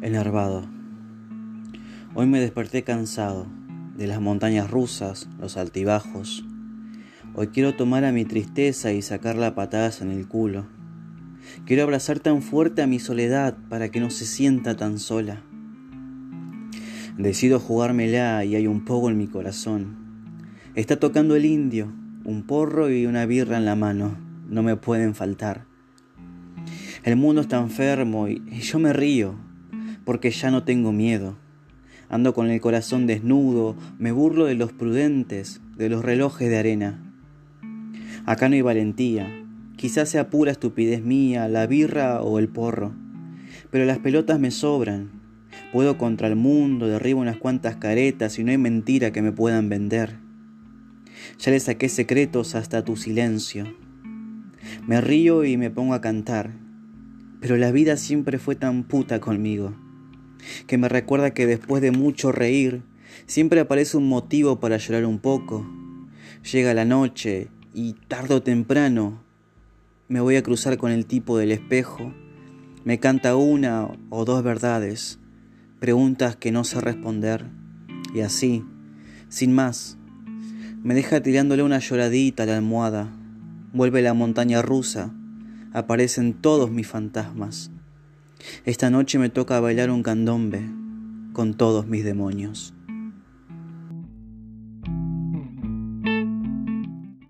Enervado. Hoy me desperté cansado de las montañas rusas, los altibajos. Hoy quiero tomar a mi tristeza y sacarla patadas en el culo. Quiero abrazar tan fuerte a mi soledad para que no se sienta tan sola. Decido jugármela y hay un poco en mi corazón. Está tocando el indio, un porro y una birra en la mano. No me pueden faltar. El mundo está enfermo y yo me río porque ya no tengo miedo. Ando con el corazón desnudo, me burlo de los prudentes, de los relojes de arena. Acá no hay valentía, quizás sea pura estupidez mía, la birra o el porro, pero las pelotas me sobran. Puedo contra el mundo, derribo unas cuantas caretas y no hay mentira que me puedan vender. Ya le saqué secretos hasta tu silencio. Me río y me pongo a cantar, pero la vida siempre fue tan puta conmigo que me recuerda que después de mucho reír, siempre aparece un motivo para llorar un poco. Llega la noche y tarde o temprano me voy a cruzar con el tipo del espejo. Me canta una o dos verdades, preguntas que no sé responder. Y así, sin más, me deja tirándole una lloradita a la almohada. Vuelve la montaña rusa, aparecen todos mis fantasmas. Esta noche me toca bailar un candombe con todos mis demonios.